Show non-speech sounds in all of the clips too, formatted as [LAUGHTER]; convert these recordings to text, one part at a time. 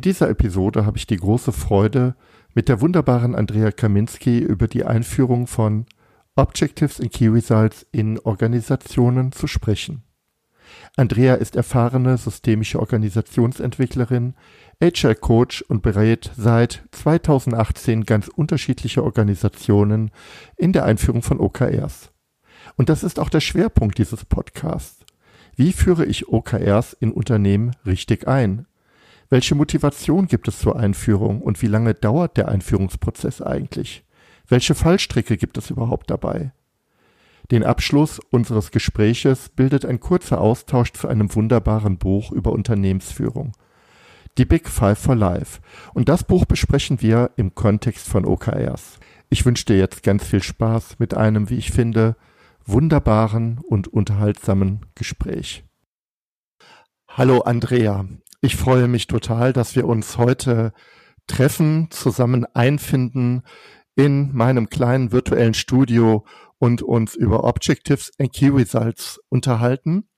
In dieser Episode habe ich die große Freude, mit der wunderbaren Andrea Kaminski über die Einführung von Objectives and Key Results in Organisationen zu sprechen. Andrea ist erfahrene systemische Organisationsentwicklerin, HR Coach und berät seit 2018 ganz unterschiedliche Organisationen in der Einführung von OKRs. Und das ist auch der Schwerpunkt dieses Podcasts. Wie führe ich OKRs in Unternehmen richtig ein? Welche Motivation gibt es zur Einführung und wie lange dauert der Einführungsprozess eigentlich? Welche Fallstricke gibt es überhaupt dabei? Den Abschluss unseres Gespräches bildet ein kurzer Austausch zu einem wunderbaren Buch über Unternehmensführung. Die Big Five for Life. Und das Buch besprechen wir im Kontext von OKRs. Ich wünsche dir jetzt ganz viel Spaß mit einem, wie ich finde, wunderbaren und unterhaltsamen Gespräch. Hallo Andrea, ich freue mich total, dass wir uns heute treffen, zusammen einfinden in meinem kleinen virtuellen Studio und uns über Objectives and Key Results unterhalten.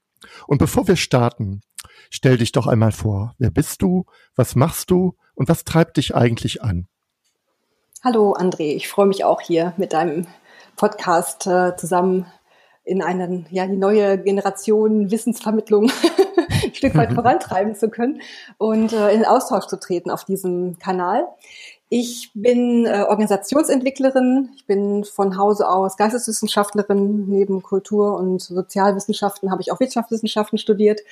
Und bevor wir starten, stell dich doch einmal vor. Wer bist du? Was machst du? Und was treibt dich eigentlich an? Hallo André, ich freue mich auch hier mit deinem Podcast äh, zusammen in einen, ja, die neue Generation Wissensvermittlung Stück weit [LAUGHS] vorantreiben zu können und äh, in Austausch zu treten auf diesem Kanal. Ich bin äh, Organisationsentwicklerin. Ich bin von Hause aus Geisteswissenschaftlerin. Neben Kultur- und Sozialwissenschaften habe ich auch Wirtschaftswissenschaften studiert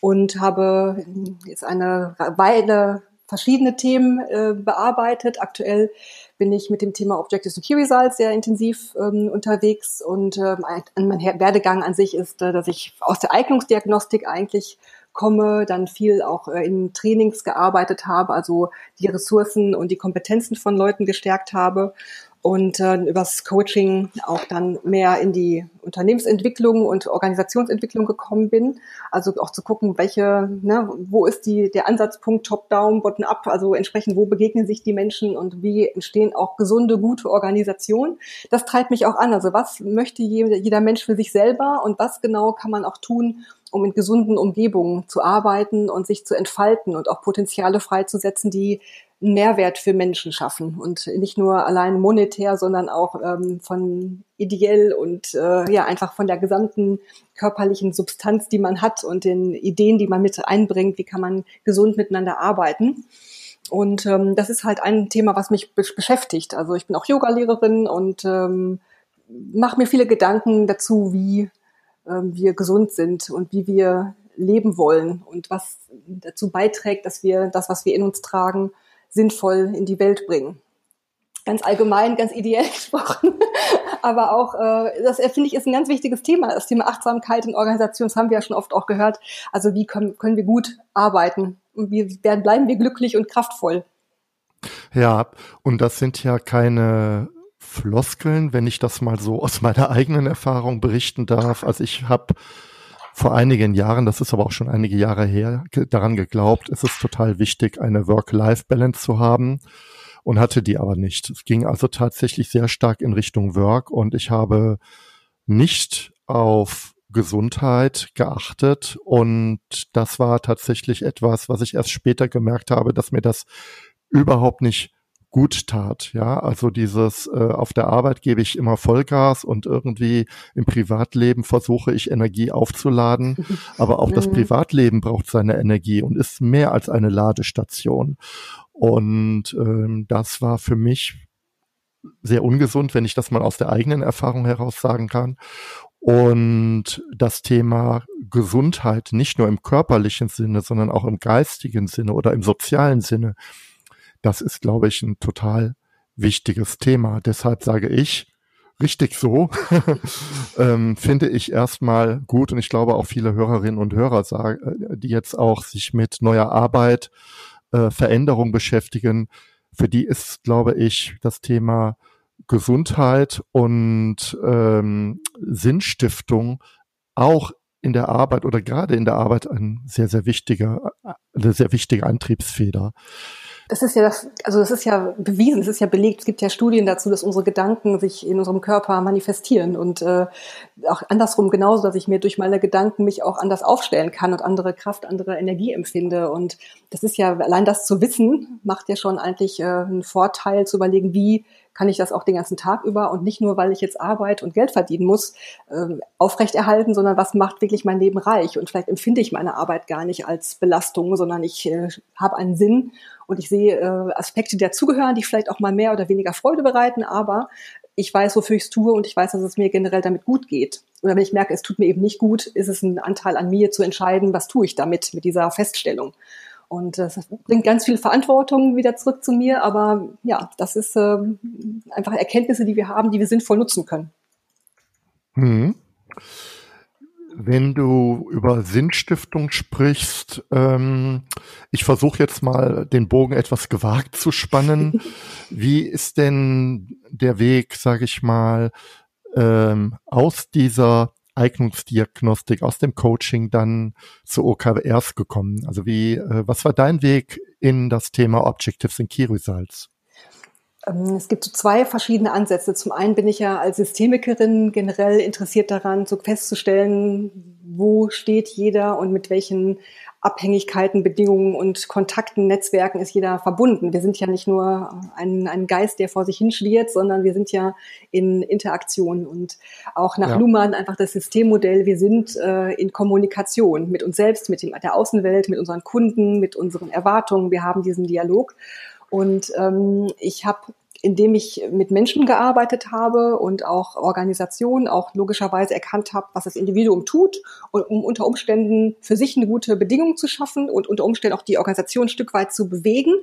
und habe jetzt eine Weile verschiedene Themen äh, bearbeitet. Aktuell bin ich mit dem Thema Objective and Key Results sehr intensiv ähm, unterwegs und äh, mein Werdegang an sich ist, äh, dass ich aus der Eignungsdiagnostik eigentlich komme, dann viel auch äh, in Trainings gearbeitet habe, also die Ressourcen und die Kompetenzen von Leuten gestärkt habe und äh, übers Coaching auch dann mehr in die Unternehmensentwicklung und Organisationsentwicklung gekommen bin. Also auch zu gucken, welche, ne, wo ist die, der Ansatzpunkt Top-Down, Bottom-Up, also entsprechend, wo begegnen sich die Menschen und wie entstehen auch gesunde, gute Organisationen. Das treibt mich auch an. Also was möchte jeder, jeder Mensch für sich selber und was genau kann man auch tun, um in gesunden Umgebungen zu arbeiten und sich zu entfalten und auch Potenziale freizusetzen, die einen Mehrwert für Menschen schaffen und nicht nur allein monetär, sondern auch ähm, von ideell und äh, ja einfach von der gesamten körperlichen Substanz, die man hat und den Ideen, die man mit einbringt, wie kann man gesund miteinander arbeiten. Und ähm, das ist halt ein Thema, was mich be beschäftigt. Also ich bin auch Yogalehrerin und ähm, mache mir viele Gedanken dazu, wie wir gesund sind und wie wir leben wollen und was dazu beiträgt, dass wir das, was wir in uns tragen, sinnvoll in die Welt bringen. Ganz allgemein, ganz ideell [LAUGHS] gesprochen. Aber auch, äh, das finde ich ist ein ganz wichtiges Thema. Das Thema Achtsamkeit in Organisationen, das haben wir ja schon oft auch gehört. Also wie können, können wir gut arbeiten? Und wie bleiben wir glücklich und kraftvoll? Ja, und das sind ja keine Floskeln, wenn ich das mal so aus meiner eigenen Erfahrung berichten darf. Also ich habe vor einigen Jahren, das ist aber auch schon einige Jahre her, daran geglaubt, es ist total wichtig, eine Work-Life-Balance zu haben und hatte die aber nicht. Es ging also tatsächlich sehr stark in Richtung Work und ich habe nicht auf Gesundheit geachtet und das war tatsächlich etwas, was ich erst später gemerkt habe, dass mir das überhaupt nicht gut tat. Ja, also dieses äh, auf der Arbeit gebe ich immer Vollgas und irgendwie im Privatleben versuche ich Energie aufzuladen, [LAUGHS] aber auch das mhm. Privatleben braucht seine Energie und ist mehr als eine Ladestation. Und ähm, das war für mich sehr ungesund, wenn ich das mal aus der eigenen Erfahrung heraus sagen kann. Und das Thema Gesundheit nicht nur im körperlichen Sinne, sondern auch im geistigen Sinne oder im sozialen Sinne das ist, glaube ich, ein total wichtiges Thema. Deshalb sage ich, richtig so, [LAUGHS] ähm, finde ich erstmal gut und ich glaube auch viele Hörerinnen und Hörer, äh, die jetzt auch sich mit neuer Arbeit, äh, Veränderung beschäftigen, für die ist, glaube ich, das Thema Gesundheit und ähm, Sinnstiftung auch in der Arbeit oder gerade in der Arbeit ein sehr, sehr wichtiger, eine sehr wichtige Antriebsfeder das ist ja das, also das ist ja bewiesen, es ist ja belegt, es gibt ja Studien dazu, dass unsere Gedanken sich in unserem Körper manifestieren und äh, auch andersrum genauso, dass ich mir durch meine Gedanken mich auch anders aufstellen kann und andere Kraft, andere Energie empfinde. Und das ist ja, allein das zu wissen, macht ja schon eigentlich äh, einen Vorteil zu überlegen, wie kann ich das auch den ganzen Tag über und nicht nur, weil ich jetzt Arbeit und Geld verdienen muss, äh, aufrechterhalten, sondern was macht wirklich mein Leben reich? Und vielleicht empfinde ich meine Arbeit gar nicht als Belastung, sondern ich äh, habe einen Sinn und ich sehe äh, Aspekte, die dazugehören, die vielleicht auch mal mehr oder weniger Freude bereiten, aber ich weiß, wofür ich es tue und ich weiß, dass es mir generell damit gut geht. Oder wenn ich merke, es tut mir eben nicht gut, ist es ein Anteil an mir zu entscheiden, was tue ich damit, mit dieser Feststellung. Und das bringt ganz viel Verantwortung wieder zurück zu mir, aber ja, das ist äh, einfach Erkenntnisse, die wir haben, die wir sinnvoll nutzen können. Hm. Wenn du über Sinnstiftung sprichst, ähm, ich versuche jetzt mal den Bogen etwas gewagt zu spannen. [LAUGHS] Wie ist denn der Weg, sage ich mal, ähm, aus dieser Eignungsdiagnostik, aus dem Coaching dann zu OKRs gekommen? Also wie, äh, was war dein Weg in das Thema Objectives in Key Results? Ähm, es gibt so zwei verschiedene Ansätze. Zum einen bin ich ja als Systemikerin generell interessiert daran, so festzustellen, wo steht jeder und mit welchen Abhängigkeiten, Bedingungen und Kontakten, Netzwerken ist jeder verbunden. Wir sind ja nicht nur ein, ein Geist, der vor sich hinschwirrt, sondern wir sind ja in Interaktion und auch nach ja. Luhmann einfach das Systemmodell. Wir sind äh, in Kommunikation mit uns selbst, mit dem, der Außenwelt, mit unseren Kunden, mit unseren Erwartungen. Wir haben diesen Dialog. Und ähm, ich habe indem ich mit Menschen gearbeitet habe und auch Organisationen auch logischerweise erkannt habe, was das Individuum tut, und um unter Umständen für sich eine gute Bedingung zu schaffen und unter Umständen auch die Organisation ein Stück weit zu bewegen,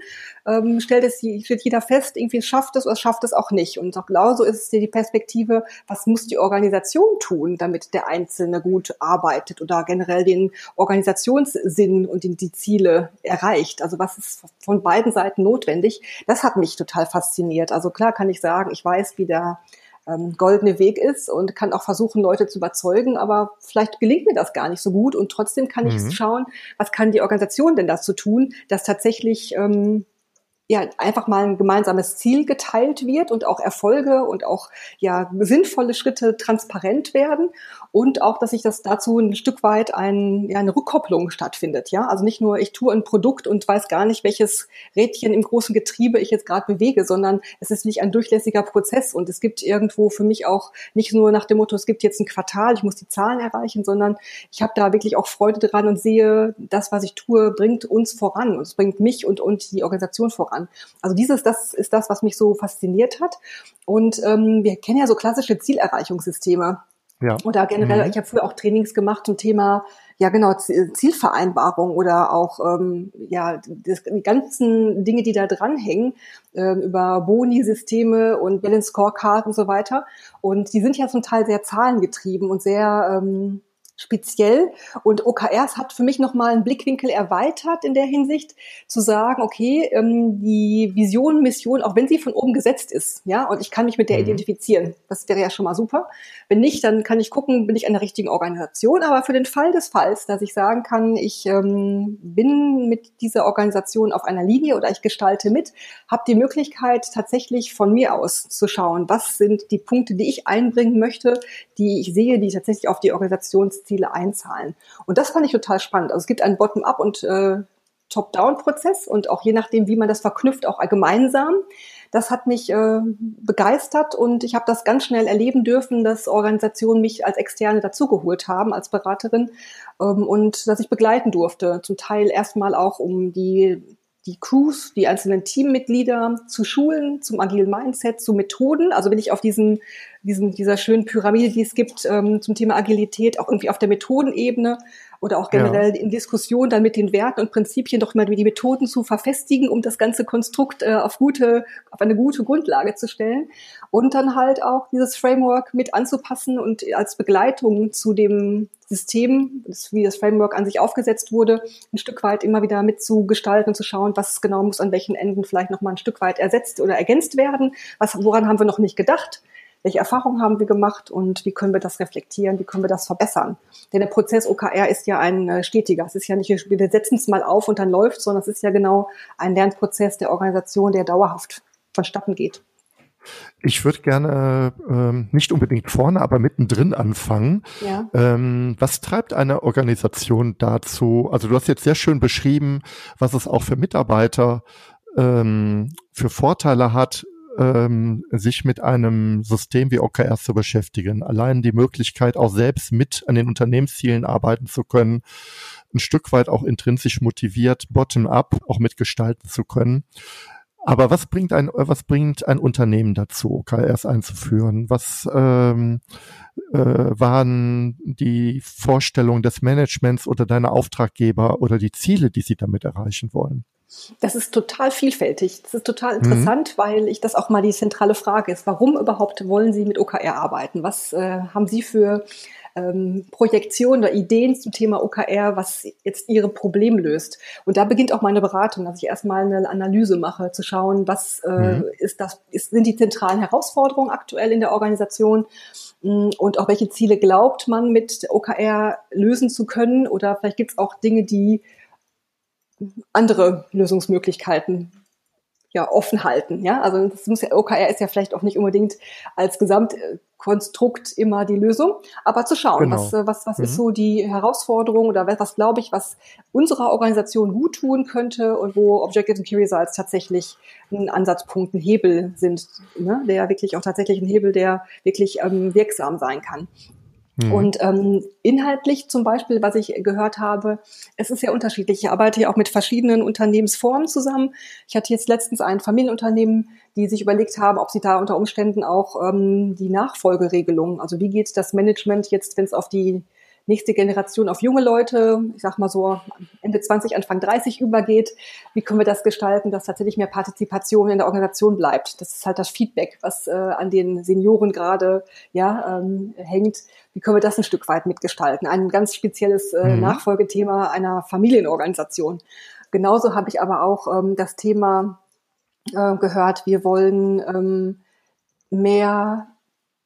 ähm, stellt es stellt jeder fest, irgendwie schafft es oder schafft es auch nicht. Und auch genauso ist es die Perspektive, was muss die Organisation tun, damit der Einzelne gut arbeitet oder generell den Organisationssinn und die, die Ziele erreicht. Also was ist von beiden Seiten notwendig? Das hat mich total fasziniert funktioniert. Also klar kann ich sagen, ich weiß, wie der ähm, goldene Weg ist und kann auch versuchen, Leute zu überzeugen, aber vielleicht gelingt mir das gar nicht so gut und trotzdem kann mhm. ich schauen, was kann die Organisation denn dazu tun, dass tatsächlich ähm, ja einfach mal ein gemeinsames Ziel geteilt wird und auch Erfolge und auch ja sinnvolle Schritte transparent werden und auch, dass sich das dazu ein Stück weit ein, ja, eine Rückkopplung stattfindet. Ja, also nicht nur ich tue ein Produkt und weiß gar nicht, welches Rädchen im großen Getriebe ich jetzt gerade bewege, sondern es ist nicht ein durchlässiger Prozess und es gibt irgendwo für mich auch nicht nur nach dem Motto, es gibt jetzt ein Quartal, ich muss die Zahlen erreichen, sondern ich habe da wirklich auch Freude dran und sehe, das, was ich tue, bringt uns voran und es bringt mich und und die Organisation voran. Also dieses, das ist das, was mich so fasziniert hat. Und ähm, wir kennen ja so klassische Zielerreichungssysteme. Ja. Oder generell, mhm. ich habe früher auch Trainings gemacht zum Thema, ja genau, Zielvereinbarung oder auch ähm, ja das, die ganzen Dinge, die da dranhängen, äh, über Boni-Systeme und Balance Scorecard und so weiter. Und die sind ja zum Teil sehr zahlengetrieben und sehr ähm, speziell. Und OKRs hat für mich nochmal einen Blickwinkel erweitert in der Hinsicht, zu sagen, okay, ähm, die Vision, Mission, auch wenn sie von oben gesetzt ist, ja, und ich kann mich mit der mhm. identifizieren, das wäre ja schon mal super. Wenn nicht, dann kann ich gucken, bin ich in der richtigen Organisation. Aber für den Fall des Falls, dass ich sagen kann, ich ähm, bin mit dieser Organisation auf einer Linie oder ich gestalte mit, habe die Möglichkeit, tatsächlich von mir aus zu schauen, was sind die Punkte, die ich einbringen möchte, die ich sehe, die tatsächlich auf die Organisations Ziele einzahlen. Und das fand ich total spannend. Also es gibt einen Bottom-up und äh, Top-down-Prozess und auch je nachdem, wie man das verknüpft, auch gemeinsam. Das hat mich äh, begeistert und ich habe das ganz schnell erleben dürfen, dass Organisationen mich als Externe dazugeholt haben, als Beraterin ähm, und dass ich begleiten durfte. Zum Teil erstmal auch, um die die Crews, die einzelnen Teammitglieder zu schulen, zum agilen Mindset, zu Methoden. Also bin ich auf diesen, diesen, dieser schönen Pyramide, die es gibt, ähm, zum Thema Agilität, auch irgendwie auf der Methodenebene oder auch generell ja. in Diskussion dann mit den Werten und Prinzipien doch mal die Methoden zu verfestigen, um das ganze Konstrukt äh, auf gute, auf eine gute Grundlage zu stellen. Und dann halt auch dieses Framework mit anzupassen und als Begleitung zu dem System, das, wie das Framework an sich aufgesetzt wurde, ein Stück weit immer wieder mitzugestalten und zu schauen, was genau muss an welchen Enden vielleicht noch mal ein Stück weit ersetzt oder ergänzt werden, was, woran haben wir noch nicht gedacht welche Erfahrungen haben wir gemacht und wie können wir das reflektieren, wie können wir das verbessern. Denn der Prozess OKR ist ja ein äh, stetiger. Es ist ja nicht, wir setzen es mal auf und dann läuft, sondern es ist ja genau ein Lernprozess der Organisation, der dauerhaft vonstatten geht. Ich würde gerne ähm, nicht unbedingt vorne, aber mittendrin anfangen. Ja. Ähm, was treibt eine Organisation dazu? Also du hast jetzt sehr schön beschrieben, was es auch für Mitarbeiter ähm, für Vorteile hat, ähm, sich mit einem System wie OKR zu beschäftigen. Allein die Möglichkeit, auch selbst mit an den Unternehmenszielen arbeiten zu können, ein Stück weit auch intrinsisch motiviert, bottom-up auch mitgestalten zu können. Aber was bringt ein, was bringt ein Unternehmen dazu, OKRs einzuführen? Was ähm, äh, waren die Vorstellungen des Managements oder deiner Auftraggeber oder die Ziele, die sie damit erreichen wollen? Das ist total vielfältig. Das ist total mhm. interessant, mhm. weil ich das auch mal die zentrale Frage ist. Warum überhaupt wollen Sie mit OKR arbeiten? Was äh, haben Sie für ähm, Projektionen oder Ideen zum Thema OKR, was jetzt Ihre Probleme löst? Und da beginnt auch meine Beratung, dass ich erstmal eine Analyse mache, zu schauen, was äh, mhm. ist das, ist, sind die zentralen Herausforderungen aktuell in der Organisation mm, und auch welche Ziele glaubt man mit OKR lösen zu können oder vielleicht gibt es auch Dinge, die andere Lösungsmöglichkeiten ja offen halten. Ja, also das muss ja, OKR ist ja vielleicht auch nicht unbedingt als Gesamtkonstrukt immer die Lösung, aber zu schauen, genau. was, was, was mhm. ist so die Herausforderung oder was, was glaube ich, was unserer Organisation gut tun könnte und wo Objectives and Key Results tatsächlich ein Ansatzpunkt, ein Hebel sind, ne, der wirklich auch tatsächlich ein Hebel, der wirklich ähm, wirksam sein kann. Mhm. Und ähm, inhaltlich zum Beispiel, was ich gehört habe, es ist ja unterschiedlich. Ich arbeite ja auch mit verschiedenen Unternehmensformen zusammen. Ich hatte jetzt letztens ein Familienunternehmen, die sich überlegt haben, ob sie da unter Umständen auch ähm, die Nachfolgeregelung, also wie geht das Management jetzt, wenn es auf die nächste Generation auf junge Leute, ich sag mal so Ende 20, Anfang 30 übergeht. Wie können wir das gestalten, dass tatsächlich mehr Partizipation in der Organisation bleibt? Das ist halt das Feedback, was äh, an den Senioren gerade ja, ähm, hängt. Wie können wir das ein Stück weit mitgestalten? Ein ganz spezielles äh, mhm. Nachfolgethema einer Familienorganisation. Genauso habe ich aber auch ähm, das Thema äh, gehört, wir wollen ähm, mehr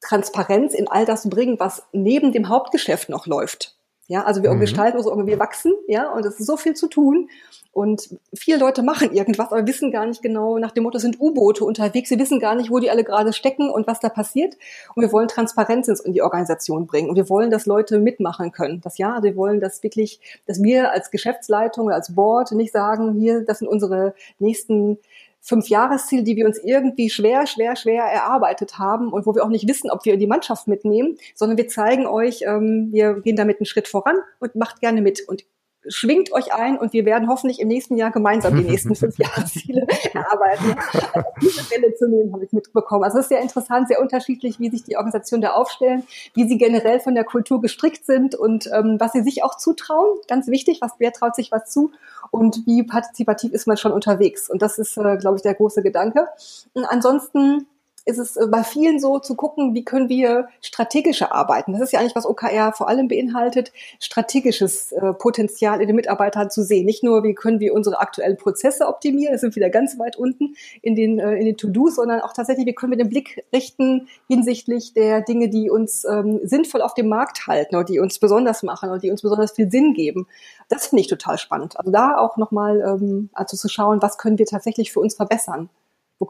Transparenz in all das bringen, was neben dem Hauptgeschäft noch läuft. Ja, also wir mhm. gestalten uns irgendwie wachsen, ja, und es ist so viel zu tun. Und viele Leute machen irgendwas, aber wissen gar nicht genau nach dem Motto, sind U-Boote unterwegs, sie wissen gar nicht, wo die alle gerade stecken und was da passiert. Und wir wollen Transparenz in die Organisation bringen. Und wir wollen, dass Leute mitmachen können. Das ja, wir wollen, dass wirklich, dass wir als Geschäftsleitung oder als Board nicht sagen, hier, das sind unsere nächsten fünf Jahresziele, die wir uns irgendwie schwer, schwer, schwer erarbeitet haben und wo wir auch nicht wissen, ob wir die Mannschaft mitnehmen, sondern wir zeigen euch, ähm, wir gehen damit einen Schritt voran und macht gerne mit. Und schwingt euch ein und wir werden hoffentlich im nächsten Jahr gemeinsam die nächsten fünf [LAUGHS] Jahresziele erarbeiten. Also diese Fälle zu nehmen, habe ich mitbekommen. Also es ist sehr interessant, sehr unterschiedlich, wie sich die Organisationen da aufstellen, wie sie generell von der Kultur gestrickt sind und ähm, was sie sich auch zutrauen. Ganz wichtig, was wer traut sich was zu und wie partizipativ ist man schon unterwegs. Und das ist, äh, glaube ich, der große Gedanke. Und ansonsten ist es äh, bei vielen so zu gucken, wie können wir strategischer arbeiten. Das ist ja eigentlich, was OKR vor allem beinhaltet, strategisches äh, Potenzial in den Mitarbeitern zu sehen. Nicht nur, wie können wir unsere aktuellen Prozesse optimieren, das sind wieder ganz weit unten in den, äh, in den To-Dos, sondern auch tatsächlich, wie können wir den Blick richten hinsichtlich der Dinge, die uns ähm, sinnvoll auf dem Markt halten oder die uns besonders machen oder die uns besonders viel Sinn geben. Das finde ich total spannend. Also da auch nochmal ähm, also zu schauen, was können wir tatsächlich für uns verbessern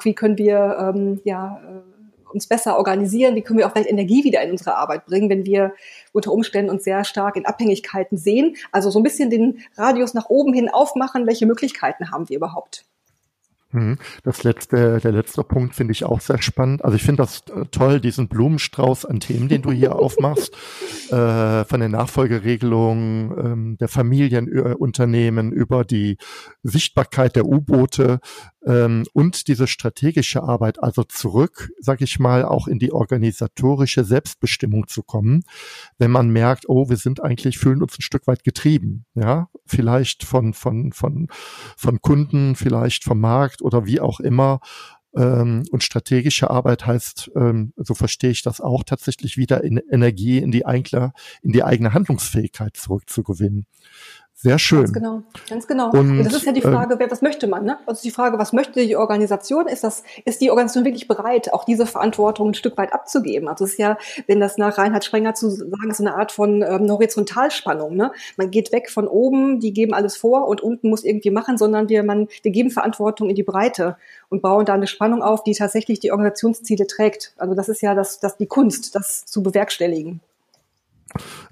wie können wir ähm, ja, äh, uns besser organisieren, wie können wir auch vielleicht Energie wieder in unsere Arbeit bringen, wenn wir unter Umständen uns sehr stark in Abhängigkeiten sehen. Also so ein bisschen den Radius nach oben hin aufmachen, welche Möglichkeiten haben wir überhaupt. Mhm. Das letzte, der letzte Punkt finde ich auch sehr spannend. Also ich finde das äh, toll, diesen Blumenstrauß an Themen, den du hier aufmachst, [LAUGHS] äh, von der Nachfolgeregelung ähm, der Familienunternehmen über die Sichtbarkeit der U-Boote ähm, und diese strategische Arbeit, also zurück, sag ich mal, auch in die organisatorische Selbstbestimmung zu kommen, wenn man merkt, oh, wir sind eigentlich, fühlen uns ein Stück weit getrieben, ja, vielleicht von, von, von, von Kunden, vielleicht vom Markt oder wie auch immer. Ähm, und strategische Arbeit heißt, ähm, so verstehe ich das auch, tatsächlich wieder in Energie in die, eigene, in die eigene Handlungsfähigkeit zurückzugewinnen. Sehr schön. Ganz genau, ganz genau. Und, und das ist ja die ähm, Frage, wer, was möchte man? Ne? Also die Frage, was möchte die Organisation? Ist das, ist die Organisation wirklich bereit, auch diese Verantwortung ein Stück weit abzugeben? Also es ist ja, wenn das nach Reinhard Sprenger zu sagen, ist eine Art von ähm, Horizontalspannung. Ne? Man geht weg von oben, die geben alles vor und unten muss irgendwie machen, sondern wir, man, wir geben Verantwortung in die Breite und bauen da eine Spannung auf, die tatsächlich die Organisationsziele trägt. Also das ist ja das, das die Kunst, das zu bewerkstelligen.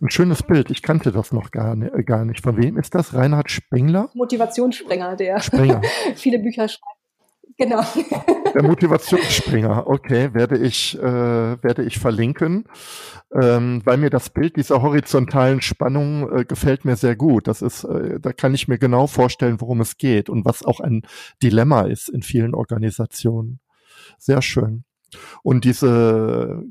Ein schönes Bild. Ich kannte das noch gar, nicht. Gar nicht. Von wem ist das? Reinhard Spengler? Motivationssprenger, der Sprenger. [LAUGHS] viele Bücher schreibt. Genau. [LAUGHS] Der Motivationsspringer, okay, werde ich, äh, werde ich verlinken, ähm, weil mir das Bild dieser horizontalen Spannung äh, gefällt mir sehr gut. Das ist, äh, da kann ich mir genau vorstellen, worum es geht und was auch ein Dilemma ist in vielen Organisationen. Sehr schön. Und diese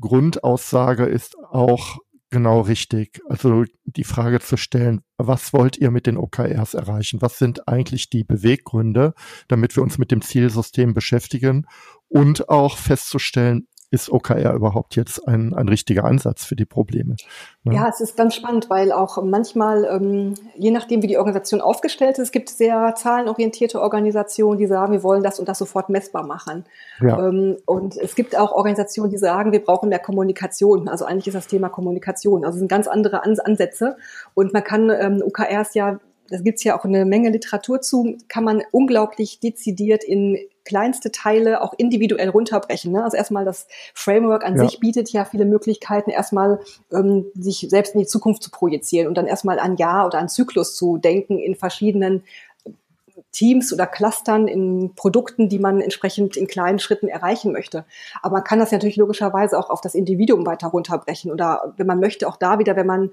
Grundaussage ist auch Genau richtig. Also die Frage zu stellen, was wollt ihr mit den OKRs erreichen? Was sind eigentlich die Beweggründe, damit wir uns mit dem Zielsystem beschäftigen und auch festzustellen, ist OKR überhaupt jetzt ein, ein richtiger Ansatz für die Probleme? Ne? Ja, es ist ganz spannend, weil auch manchmal, ähm, je nachdem, wie die Organisation aufgestellt ist, es gibt sehr zahlenorientierte Organisationen, die sagen, wir wollen das und das sofort messbar machen. Ja. Ähm, und es gibt auch Organisationen, die sagen, wir brauchen mehr Kommunikation. Also eigentlich ist das Thema Kommunikation. Also es sind ganz andere Ansätze. Und man kann ähm, OKRs ja da gibt's ja auch eine Menge Literatur zu, kann man unglaublich dezidiert in kleinste Teile auch individuell runterbrechen. Ne? Also erstmal das Framework an ja. sich bietet ja viele Möglichkeiten, erstmal ähm, sich selbst in die Zukunft zu projizieren und dann erstmal ein Jahr oder ein Zyklus zu denken in verschiedenen Teams oder Clustern in Produkten, die man entsprechend in kleinen Schritten erreichen möchte. Aber man kann das natürlich logischerweise auch auf das Individuum weiter runterbrechen oder wenn man möchte, auch da wieder, wenn man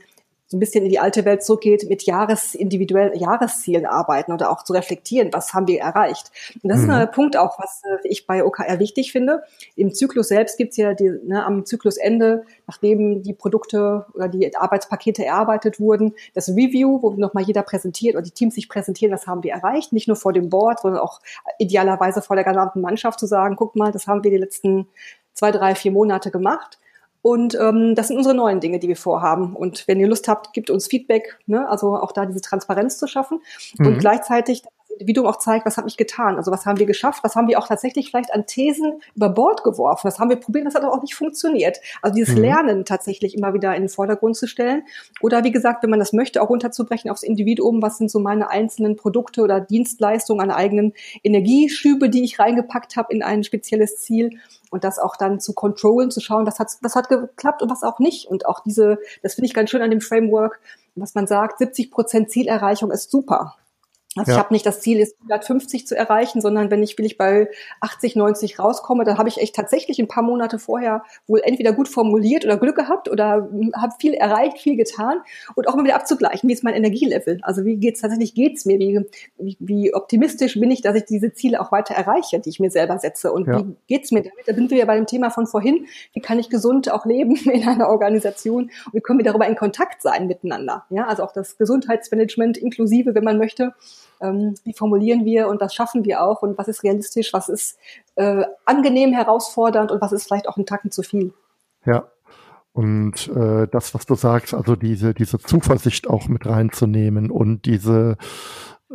so ein bisschen in die alte Welt zurückgeht, mit Jahres, individuellen Jahreszielen arbeiten oder auch zu reflektieren, was haben wir erreicht. Und das mhm. ist ein Punkt auch, was äh, ich bei OKR wichtig finde. Im Zyklus selbst gibt's ja die, ne, am Zyklusende, nachdem die Produkte oder die Arbeitspakete erarbeitet wurden, das Review, wo nochmal jeder präsentiert oder die Teams sich präsentieren, was haben wir erreicht, nicht nur vor dem Board, sondern auch idealerweise vor der gesamten Mannschaft zu sagen, guck mal, das haben wir die letzten zwei, drei, vier Monate gemacht. Und ähm, das sind unsere neuen Dinge, die wir vorhaben. Und wenn ihr Lust habt, gebt uns Feedback, ne? also auch da diese Transparenz zu schaffen. Mhm. Und gleichzeitig Individuum auch zeigt, was habe ich getan, also was haben wir geschafft, was haben wir auch tatsächlich vielleicht an Thesen über Bord geworfen, was haben wir probiert, das hat auch nicht funktioniert. Also dieses mhm. Lernen tatsächlich immer wieder in den Vordergrund zu stellen oder wie gesagt, wenn man das möchte, auch runterzubrechen aufs Individuum, was sind so meine einzelnen Produkte oder Dienstleistungen an eigenen Energieschübe, die ich reingepackt habe in ein spezielles Ziel und das auch dann zu controllen, zu schauen, was hat, was hat geklappt und was auch nicht. Und auch diese, das finde ich ganz schön an dem Framework, was man sagt, 70 Prozent Zielerreichung ist super. Also ja. ich habe nicht das Ziel, jetzt 150 zu erreichen, sondern wenn ich will ich bei 80, 90 rauskomme, dann habe ich echt tatsächlich ein paar Monate vorher wohl entweder gut formuliert oder Glück gehabt oder habe viel erreicht, viel getan und auch mal wieder abzugleichen, wie ist mein Energielevel? Also wie geht's tatsächlich geht's mir? Wie, wie, wie optimistisch bin ich, dass ich diese Ziele auch weiter erreiche, die ich mir selber setze? Und ja. wie geht's mir damit? Da sind wir ja bei dem Thema von vorhin. Wie kann ich gesund auch leben [LAUGHS] in einer Organisation? Und wie können wir darüber in Kontakt sein miteinander? Ja, also auch das Gesundheitsmanagement inklusive, wenn man möchte ähm, wie formulieren wir und was schaffen wir auch und was ist realistisch, was ist äh, angenehm herausfordernd und was ist vielleicht auch ein Tacken zu viel. Ja. Und äh, das, was du sagst, also diese, diese Zuversicht auch mit reinzunehmen und diese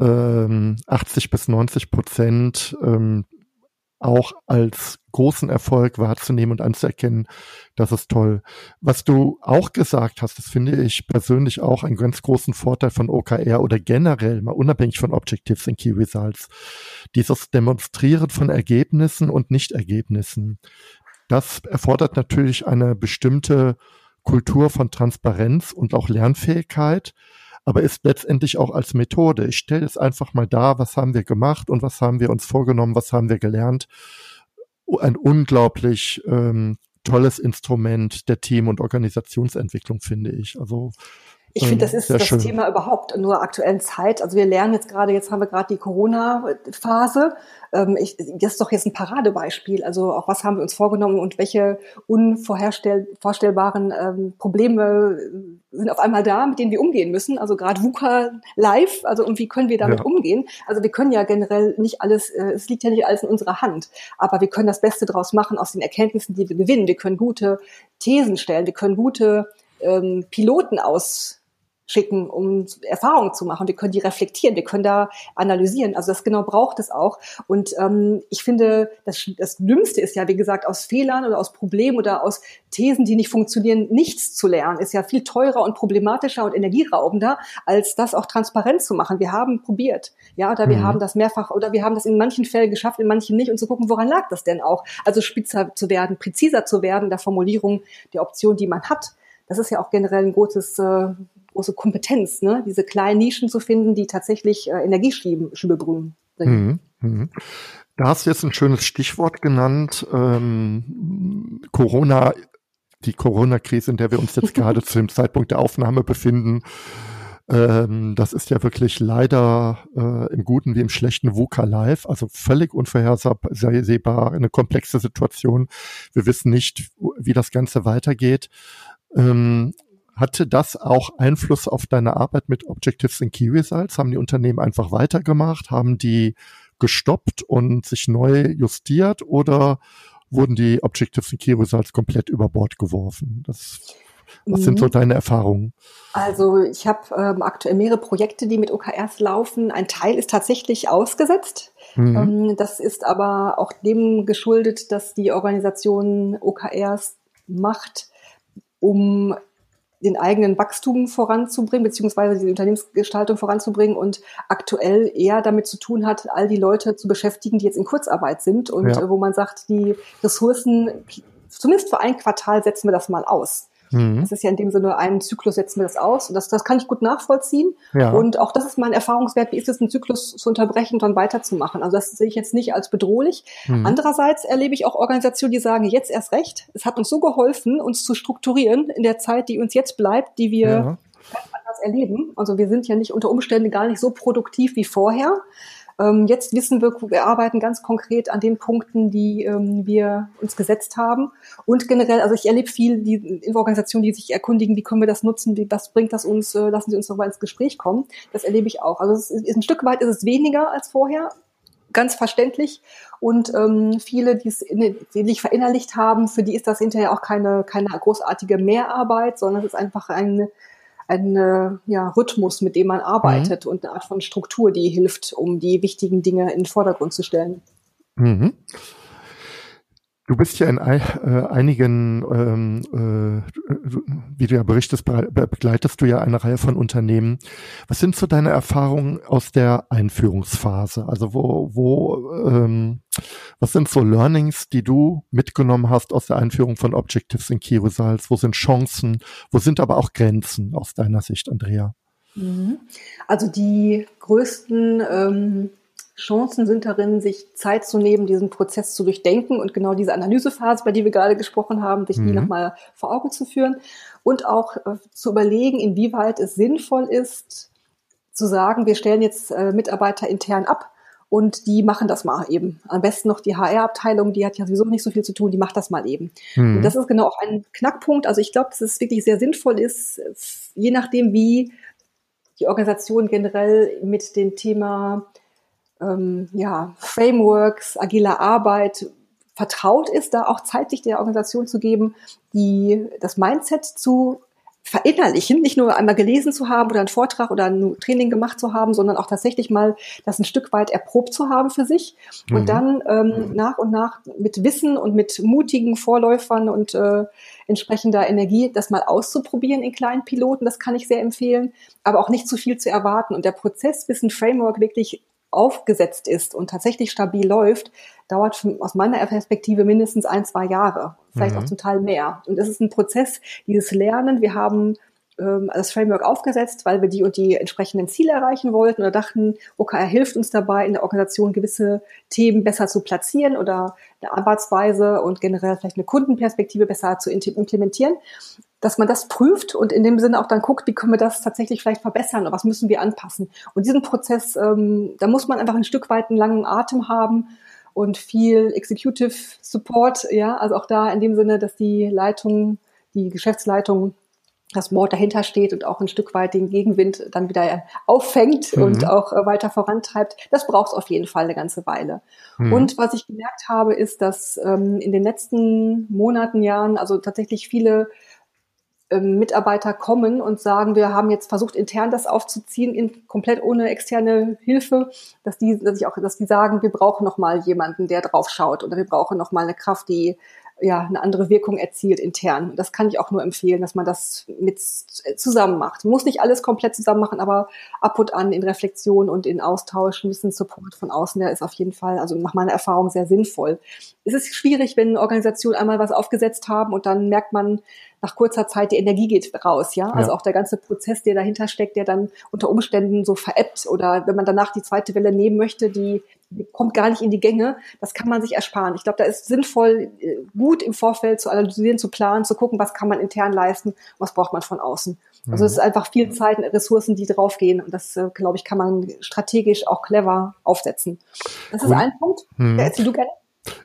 ähm, 80 bis 90 Prozent ähm, auch als großen Erfolg wahrzunehmen und anzuerkennen, das ist toll. Was du auch gesagt hast, das finde ich persönlich auch einen ganz großen Vorteil von OKR oder generell, mal unabhängig von Objectives and Key Results. Dieses Demonstrieren von Ergebnissen und Nichtergebnissen. Das erfordert natürlich eine bestimmte Kultur von Transparenz und auch Lernfähigkeit. Aber ist letztendlich auch als Methode. Ich stelle es einfach mal da, was haben wir gemacht und was haben wir uns vorgenommen, was haben wir gelernt. Ein unglaublich ähm, tolles Instrument der Team- und Organisationsentwicklung, finde ich. Also ich finde, das ist das schön. Thema überhaupt nur aktuellen Zeit. Also wir lernen jetzt gerade, jetzt haben wir gerade die Corona-Phase. Ähm, ich, das ist doch jetzt ein Paradebeispiel. Also auch was haben wir uns vorgenommen und welche unvorstellbaren ähm, Probleme sind auf einmal da, mit denen wir umgehen müssen. Also gerade VUCA live, also und wie können wir damit ja. umgehen? Also wir können ja generell nicht alles, äh, es liegt ja nicht alles in unserer Hand, aber wir können das Beste daraus machen aus den Erkenntnissen, die wir gewinnen. Wir können gute Thesen stellen, wir können gute ähm, Piloten aus schicken, um Erfahrungen zu machen. Wir können die reflektieren, wir können da analysieren. Also das genau braucht es auch. Und ähm, ich finde, das, das Dümmste ist ja, wie gesagt, aus Fehlern oder aus Problemen oder aus Thesen, die nicht funktionieren, nichts zu lernen, ist ja viel teurer und problematischer und energieraubender, als das auch transparent zu machen. Wir haben probiert, ja, oder wir mhm. haben das mehrfach, oder wir haben das in manchen Fällen geschafft, in manchen nicht, und zu gucken, woran lag das denn auch? Also spitzer zu werden, präziser zu werden, der Formulierung der Option, die man hat. Das ist ja auch generell ein großes äh, große Kompetenz, ne? diese kleinen Nischen zu finden, die tatsächlich äh, Energieschübe bringen. Mhm. Mhm. Da hast du jetzt ein schönes Stichwort genannt, ähm, Corona, die Corona-Krise, in der wir uns jetzt [LAUGHS] gerade zu dem Zeitpunkt der Aufnahme befinden. Ähm, das ist ja wirklich leider äh, im Guten wie im Schlechten VUCA live, also völlig unvorhersehbar, eine komplexe Situation. Wir wissen nicht, wie das Ganze weitergeht. Ähm, hatte das auch Einfluss auf deine Arbeit mit Objectives and Key Results? Haben die Unternehmen einfach weitergemacht? Haben die gestoppt und sich neu justiert oder wurden die Objectives and Key Results komplett über Bord geworfen? Das, was mhm. sind so mhm. deine Erfahrungen? Also ich habe ähm, aktuell mehrere Projekte, die mit OKRs laufen. Ein Teil ist tatsächlich ausgesetzt. Mhm. Ähm, das ist aber auch dem geschuldet, dass die Organisation OKRs macht, um den eigenen Wachstum voranzubringen, beziehungsweise die Unternehmensgestaltung voranzubringen und aktuell eher damit zu tun hat, all die Leute zu beschäftigen, die jetzt in Kurzarbeit sind und ja. wo man sagt, die Ressourcen, zumindest für ein Quartal setzen wir das mal aus. Mhm. Das ist ja in dem Sinne ein Zyklus, setzen wir das aus. Und das, das kann ich gut nachvollziehen. Ja. Und auch das ist mein Erfahrungswert, wie ist es, einen Zyklus zu unterbrechen und dann weiterzumachen. Also das sehe ich jetzt nicht als bedrohlich. Mhm. Andererseits erlebe ich auch Organisationen, die sagen, jetzt erst recht. Es hat uns so geholfen, uns zu strukturieren in der Zeit, die uns jetzt bleibt, die wir ja. ganz anders erleben. Also wir sind ja nicht unter Umständen gar nicht so produktiv wie vorher. Ähm, jetzt wissen wir, wir arbeiten ganz konkret an den Punkten, die ähm, wir uns gesetzt haben. Und generell, also ich erlebe viel die in Organisationen, die sich erkundigen, wie können wir das nutzen, wie, was bringt das uns, äh, lassen Sie uns noch mal ins Gespräch kommen. Das erlebe ich auch. Also es ist ein Stück weit ist es weniger als vorher, ganz verständlich. Und ähm, viele, die es nicht verinnerlicht haben, für die ist das hinterher auch keine, keine großartige Mehrarbeit, sondern es ist einfach eine ein äh, ja, Rhythmus, mit dem man arbeitet mhm. und eine Art von Struktur, die hilft, um die wichtigen Dinge in den Vordergrund zu stellen. Mhm. Du bist ja in äh, einigen, ähm, äh, wie du ja berichtest, begleitest du ja eine Reihe von Unternehmen. Was sind so deine Erfahrungen aus der Einführungsphase? Also wo, wo, ähm, was sind so Learnings, die du mitgenommen hast aus der Einführung von Objectives in Key Results? Wo sind Chancen? Wo sind aber auch Grenzen aus deiner Sicht, Andrea? Mhm. Also die größten ähm Chancen sind darin, sich Zeit zu nehmen, diesen Prozess zu durchdenken und genau diese Analysephase, bei der wir gerade gesprochen haben, sich mhm. die nochmal vor Augen zu führen und auch äh, zu überlegen, inwieweit es sinnvoll ist, zu sagen, wir stellen jetzt äh, Mitarbeiter intern ab und die machen das mal eben. Am besten noch die HR-Abteilung, die hat ja sowieso nicht so viel zu tun, die macht das mal eben. Mhm. Und das ist genau auch ein Knackpunkt. Also ich glaube, dass es wirklich sehr sinnvoll ist, je nachdem, wie die Organisation generell mit dem Thema ähm, ja, Frameworks, agiler Arbeit vertraut ist, da auch Zeit sich der Organisation zu geben, die das Mindset zu verinnerlichen, nicht nur einmal gelesen zu haben oder einen Vortrag oder ein Training gemacht zu haben, sondern auch tatsächlich mal das ein Stück weit erprobt zu haben für sich und mhm. dann ähm, nach und nach mit Wissen und mit mutigen Vorläufern und äh, entsprechender Energie das mal auszuprobieren in kleinen Piloten, das kann ich sehr empfehlen, aber auch nicht zu viel zu erwarten und der Prozess, bis ein Framework wirklich aufgesetzt ist und tatsächlich stabil läuft, dauert aus meiner Perspektive mindestens ein, zwei Jahre, vielleicht mhm. auch zum Teil mehr. Und es ist ein Prozess, dieses Lernen. Wir haben ähm, das Framework aufgesetzt, weil wir die und die entsprechenden Ziele erreichen wollten oder dachten, OKR hilft uns dabei, in der Organisation gewisse Themen besser zu platzieren oder eine Arbeitsweise und generell vielleicht eine Kundenperspektive besser zu implementieren, dass man das prüft und in dem Sinne auch dann guckt, wie können wir das tatsächlich vielleicht verbessern oder was müssen wir anpassen. Und diesen Prozess, ähm, da muss man einfach ein Stück weit einen langen Atem haben und viel Executive Support, ja, also auch da in dem Sinne, dass die Leitung, die Geschäftsleitung das Board dahinter steht und auch ein Stück weit den Gegenwind dann wieder auffängt mhm. und auch äh, weiter vorantreibt, das braucht es auf jeden Fall eine ganze Weile. Mhm. Und was ich gemerkt habe, ist, dass ähm, in den letzten Monaten, Jahren, also tatsächlich viele ähm, Mitarbeiter kommen und sagen, wir haben jetzt versucht, intern das aufzuziehen, in, komplett ohne externe Hilfe, dass die, dass ich auch, dass die sagen, wir brauchen noch mal jemanden, der drauf schaut oder wir brauchen noch mal eine Kraft, die ja eine andere Wirkung erzielt intern. Das kann ich auch nur empfehlen, dass man das mit zusammen macht. Man muss nicht alles komplett zusammen machen, aber ab und an in Reflexion und in Austausch ein bisschen Support von außen, der ist auf jeden Fall, also nach meiner Erfahrung sehr sinnvoll. Es ist schwierig, wenn Organisationen einmal was aufgesetzt haben und dann merkt man, nach kurzer Zeit die Energie geht raus, ja. Also ja. auch der ganze Prozess, der dahinter steckt, der dann unter Umständen so veräppt oder wenn man danach die zweite Welle nehmen möchte, die, die kommt gar nicht in die Gänge, das kann man sich ersparen. Ich glaube, da ist sinnvoll, äh, gut im Vorfeld zu analysieren, zu planen, zu gucken, was kann man intern leisten, was braucht man von außen. Also mhm. es ist einfach viel Zeit und Ressourcen, die draufgehen. Und das, äh, glaube ich, kann man strategisch auch clever aufsetzen. Das ist ein Punkt. Ja, erzähl du gerne.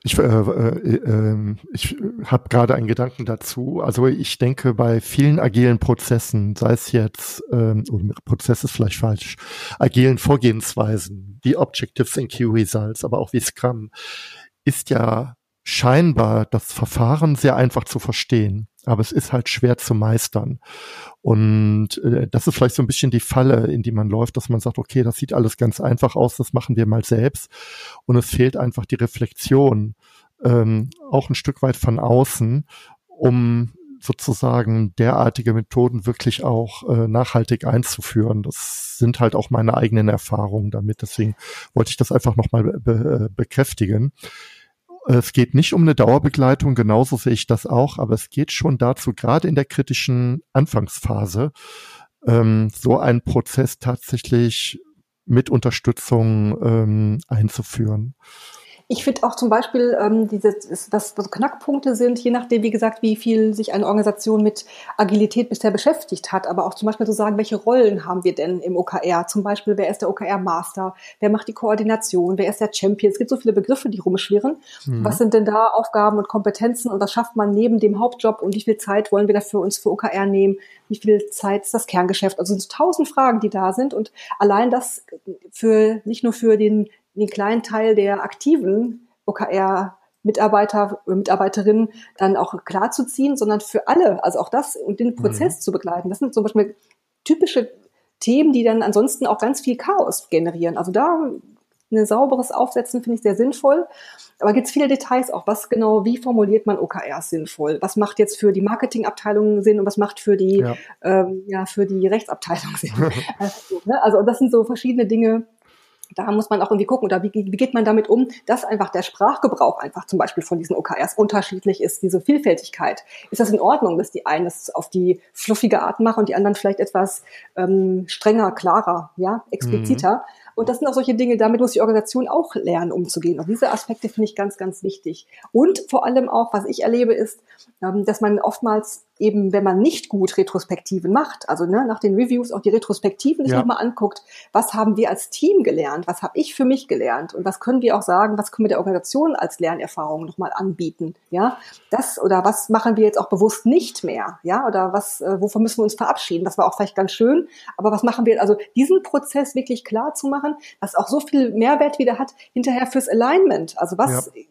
Ich, äh, äh, äh, ich habe gerade einen Gedanken dazu. Also ich denke, bei vielen agilen Prozessen, sei es jetzt, ähm, Prozess ist vielleicht falsch, agilen Vorgehensweisen, wie Objectives and Key Results, aber auch wie Scrum, ist ja scheinbar das Verfahren sehr einfach zu verstehen, aber es ist halt schwer zu meistern. Und äh, das ist vielleicht so ein bisschen die Falle, in die man läuft, dass man sagt, okay, das sieht alles ganz einfach aus, das machen wir mal selbst. Und es fehlt einfach die Reflexion, ähm, auch ein Stück weit von außen, um sozusagen derartige Methoden wirklich auch äh, nachhaltig einzuführen. Das sind halt auch meine eigenen Erfahrungen damit. Deswegen wollte ich das einfach nochmal be be bekräftigen. Es geht nicht um eine Dauerbegleitung, genauso sehe ich das auch, aber es geht schon dazu, gerade in der kritischen Anfangsphase, ähm, so einen Prozess tatsächlich mit Unterstützung ähm, einzuführen. Ich finde auch zum Beispiel, ähm, diese, dass das Knackpunkte sind, je nachdem, wie gesagt, wie viel sich eine Organisation mit Agilität bisher beschäftigt hat, aber auch zum Beispiel zu sagen, welche Rollen haben wir denn im OKR? Zum Beispiel, wer ist der OKR-Master? Wer macht die Koordination? Wer ist der Champion? Es gibt so viele Begriffe, die rumschwirren. Mhm. Was sind denn da Aufgaben und Kompetenzen und was schafft man neben dem Hauptjob und wie viel Zeit wollen wir dafür uns für OKR nehmen? Wie viel Zeit ist das Kerngeschäft? Also es sind tausend Fragen, die da sind und allein das für, nicht nur für den den kleinen Teil der aktiven OKR Mitarbeiter Mitarbeiterinnen dann auch klar zu ziehen, sondern für alle, also auch das und den Prozess mhm. zu begleiten. Das sind zum Beispiel typische Themen, die dann ansonsten auch ganz viel Chaos generieren. Also da ein sauberes Aufsetzen finde ich sehr sinnvoll. Aber gibt es viele Details auch, was genau, wie formuliert man OKRs sinnvoll? Was macht jetzt für die Marketingabteilung Sinn und was macht für die, ja, ähm, ja für die Rechtsabteilung Sinn? [LAUGHS] also, ne? also das sind so verschiedene Dinge, da muss man auch irgendwie gucken, oder wie, wie geht man damit um, dass einfach der Sprachgebrauch einfach zum Beispiel von diesen OKRs unterschiedlich ist, diese Vielfältigkeit. Ist das in Ordnung, dass die einen das auf die fluffige Art machen und die anderen vielleicht etwas ähm, strenger, klarer, ja, expliziter? Mhm. Und das sind auch solche Dinge, damit muss die Organisation auch lernen, umzugehen. Und diese Aspekte finde ich ganz, ganz wichtig. Und vor allem auch, was ich erlebe, ist, ähm, dass man oftmals eben, wenn man nicht gut Retrospektiven macht, also ne, nach den Reviews auch die Retrospektiven sich ja. nochmal anguckt, was haben wir als Team gelernt, was habe ich für mich gelernt und was können wir auch sagen, was können wir der Organisation als Lernerfahrung nochmal anbieten, ja, das oder was machen wir jetzt auch bewusst nicht mehr, ja, oder was, äh, wovon müssen wir uns verabschieden, das war auch vielleicht ganz schön, aber was machen wir, also diesen Prozess wirklich klar zu machen, was auch so viel Mehrwert wieder hat, hinterher fürs Alignment, also was ja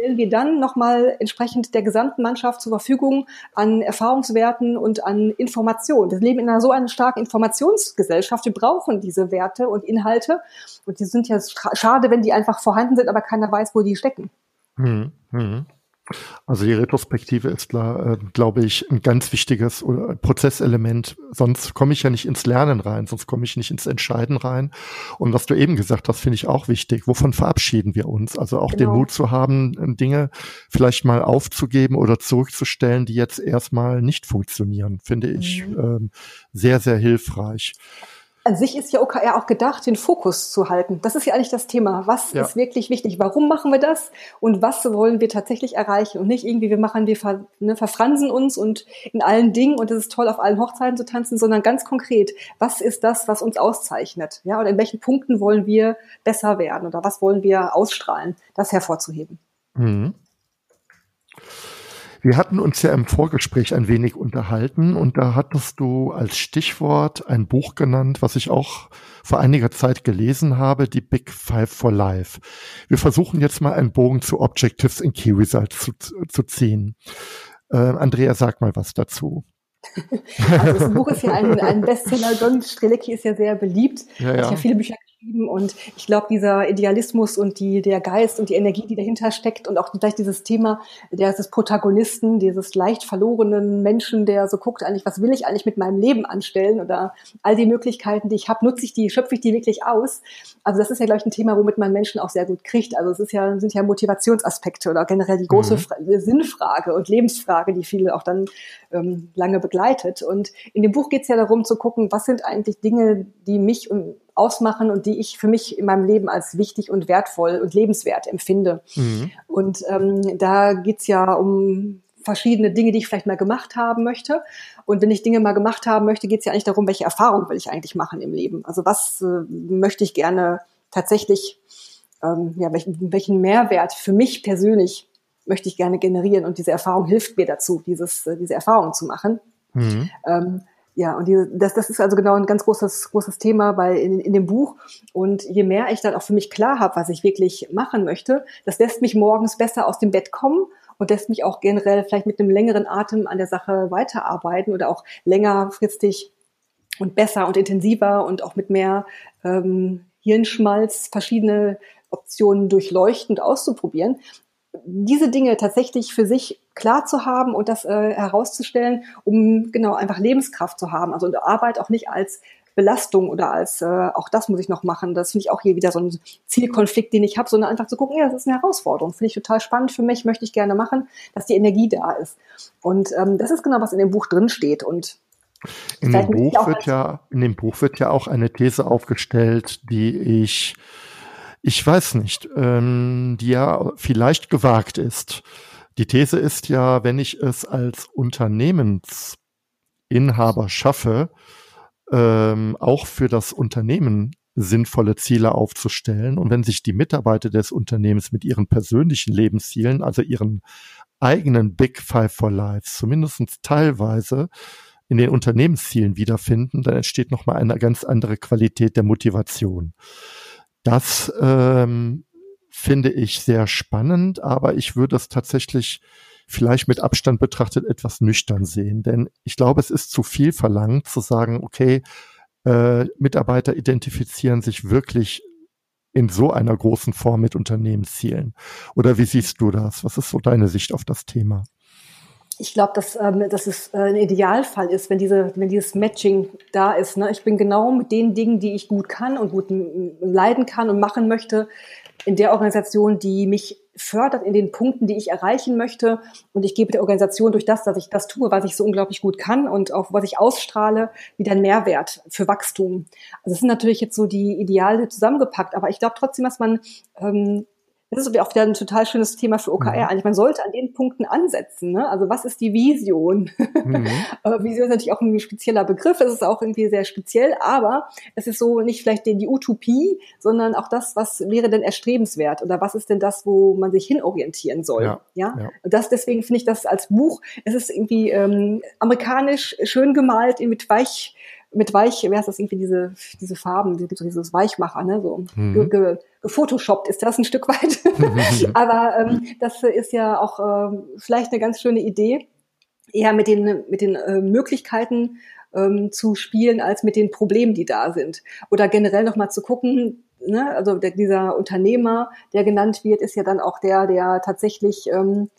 stellen wir dann nochmal entsprechend der gesamten Mannschaft zur Verfügung an Erfahrungswerten und an Informationen. Wir leben in einer so einer starken Informationsgesellschaft. Wir brauchen diese Werte und Inhalte. Und die sind ja schade, wenn die einfach vorhanden sind, aber keiner weiß, wo die stecken. Hm, hm. Also die Retrospektive ist, äh, glaube ich, ein ganz wichtiges Prozesselement. Sonst komme ich ja nicht ins Lernen rein, sonst komme ich nicht ins Entscheiden rein. Und was du eben gesagt hast, finde ich auch wichtig. Wovon verabschieden wir uns? Also auch genau. den Mut zu haben, Dinge vielleicht mal aufzugeben oder zurückzustellen, die jetzt erstmal nicht funktionieren, finde ich mhm. ähm, sehr, sehr hilfreich an sich ist ja OKR auch gedacht, den Fokus zu halten. Das ist ja eigentlich das Thema. Was ja. ist wirklich wichtig? Warum machen wir das? Und was wollen wir tatsächlich erreichen? Und nicht irgendwie, wir machen, wir ver, ne, verfransen uns und in allen Dingen und es ist toll, auf allen Hochzeiten zu tanzen, sondern ganz konkret, was ist das, was uns auszeichnet? Ja, oder in welchen Punkten wollen wir besser werden? Oder was wollen wir ausstrahlen? Das hervorzuheben. Mhm. Wir hatten uns ja im Vorgespräch ein wenig unterhalten und da hattest du als Stichwort ein Buch genannt, was ich auch vor einiger Zeit gelesen habe, die Big Five for Life. Wir versuchen jetzt mal einen Bogen zu Objectives in Key Results zu, zu ziehen. Äh, Andrea, sag mal was dazu. [LAUGHS] Also das Buch ist ja ein, ein Bestseller. Don Strelecki ist ja sehr beliebt. Ja, ja. Hat ja viele Bücher geschrieben und ich glaube, dieser Idealismus und die, der Geist und die Energie, die dahinter steckt und auch gleich dieses Thema der des Protagonisten, dieses leicht verlorenen Menschen, der so guckt eigentlich, was will ich eigentlich mit meinem Leben anstellen oder all die Möglichkeiten, die ich habe, nutze ich die, schöpfe ich die wirklich aus? Also das ist ja, glaube ich, ein Thema, womit man Menschen auch sehr gut kriegt. Also es ist ja, sind ja Motivationsaspekte oder generell die große mhm. Sinnfrage und Lebensfrage, die viele auch dann ähm, lange begleitet. Und in dem Buch geht es ja darum zu gucken, was sind eigentlich Dinge, die mich und ausmachen und die ich für mich in meinem Leben als wichtig und wertvoll und lebenswert empfinde. Mhm. Und ähm, da geht's ja um verschiedene Dinge, die ich vielleicht mal gemacht haben möchte. Und wenn ich Dinge mal gemacht haben möchte, geht's ja eigentlich darum, welche Erfahrungen will ich eigentlich machen im Leben. Also was äh, möchte ich gerne tatsächlich, ähm, ja, welchen, welchen Mehrwert für mich persönlich möchte ich gerne generieren. Und diese Erfahrung hilft mir dazu, dieses, äh, diese Erfahrung zu machen. Mhm. Ähm, ja, und die, das, das ist also genau ein ganz großes, großes Thema bei in, in dem Buch. Und je mehr ich dann auch für mich klar habe, was ich wirklich machen möchte, das lässt mich morgens besser aus dem Bett kommen und lässt mich auch generell vielleicht mit einem längeren Atem an der Sache weiterarbeiten oder auch längerfristig und besser und intensiver und auch mit mehr ähm, Hirnschmalz verschiedene Optionen durchleuchtend auszuprobieren diese Dinge tatsächlich für sich klar zu haben und das äh, herauszustellen, um genau einfach Lebenskraft zu haben. Also Arbeit auch nicht als Belastung oder als äh, auch das muss ich noch machen. Das finde ich auch hier wieder so ein Zielkonflikt, den ich habe, sondern einfach zu gucken, ja, das ist eine Herausforderung. Finde ich total spannend für mich, möchte ich gerne machen, dass die Energie da ist. Und ähm, das ist genau, was in dem Buch drin steht. Und in dem Buch wird ja, in dem Buch wird ja auch eine These aufgestellt, die ich ich weiß nicht, ähm, die ja vielleicht gewagt ist. Die These ist ja, wenn ich es als Unternehmensinhaber schaffe, ähm, auch für das Unternehmen sinnvolle Ziele aufzustellen und wenn sich die Mitarbeiter des Unternehmens mit ihren persönlichen Lebenszielen, also ihren eigenen Big Five for Life, zumindest teilweise in den Unternehmenszielen wiederfinden, dann entsteht nochmal eine ganz andere Qualität der Motivation. Das ähm, finde ich sehr spannend, aber ich würde es tatsächlich vielleicht mit Abstand betrachtet etwas nüchtern sehen. Denn ich glaube, es ist zu viel verlangt zu sagen, okay, äh, Mitarbeiter identifizieren sich wirklich in so einer großen Form mit Unternehmenszielen. Oder wie siehst du das? Was ist so deine Sicht auf das Thema? Ich glaube, dass, ähm, dass es äh, ein Idealfall ist, wenn, diese, wenn dieses Matching da ist. Ne? Ich bin genau mit den Dingen, die ich gut kann und gut leiden kann und machen möchte, in der Organisation, die mich fördert in den Punkten, die ich erreichen möchte. Und ich gebe der Organisation durch das, dass ich das tue, was ich so unglaublich gut kann und auch was ich ausstrahle, wieder einen Mehrwert für Wachstum. Also es sind natürlich jetzt so die Ideale zusammengepackt, aber ich glaube trotzdem, dass man ähm, das ist auch wieder ein total schönes Thema für OKR mhm. eigentlich. Man sollte an den Punkten ansetzen. Ne? Also was ist die Vision? [LAUGHS] Mhm. Vision ist natürlich auch ein spezieller Begriff. Das ist auch irgendwie sehr speziell, aber es ist so nicht vielleicht die Utopie, sondern auch das, was wäre denn erstrebenswert oder was ist denn das, wo man sich hinorientieren soll? Ja. ja? ja. Und das deswegen finde ich das als Buch. Es ist irgendwie ähm, amerikanisch schön gemalt mit weich mit weich, wer ist das irgendwie diese diese Farben, die gibt so dieses Weichmacher, ne, so mhm. ge, ge, gefotoshoppt ist das ein Stück weit. [LAUGHS] Aber ähm, das ist ja auch ähm, vielleicht eine ganz schöne Idee, eher mit den mit den äh, Möglichkeiten ähm, zu spielen als mit den Problemen, die da sind. Oder generell noch mal zu gucken, ne, also der, dieser Unternehmer, der genannt wird, ist ja dann auch der, der tatsächlich ähm,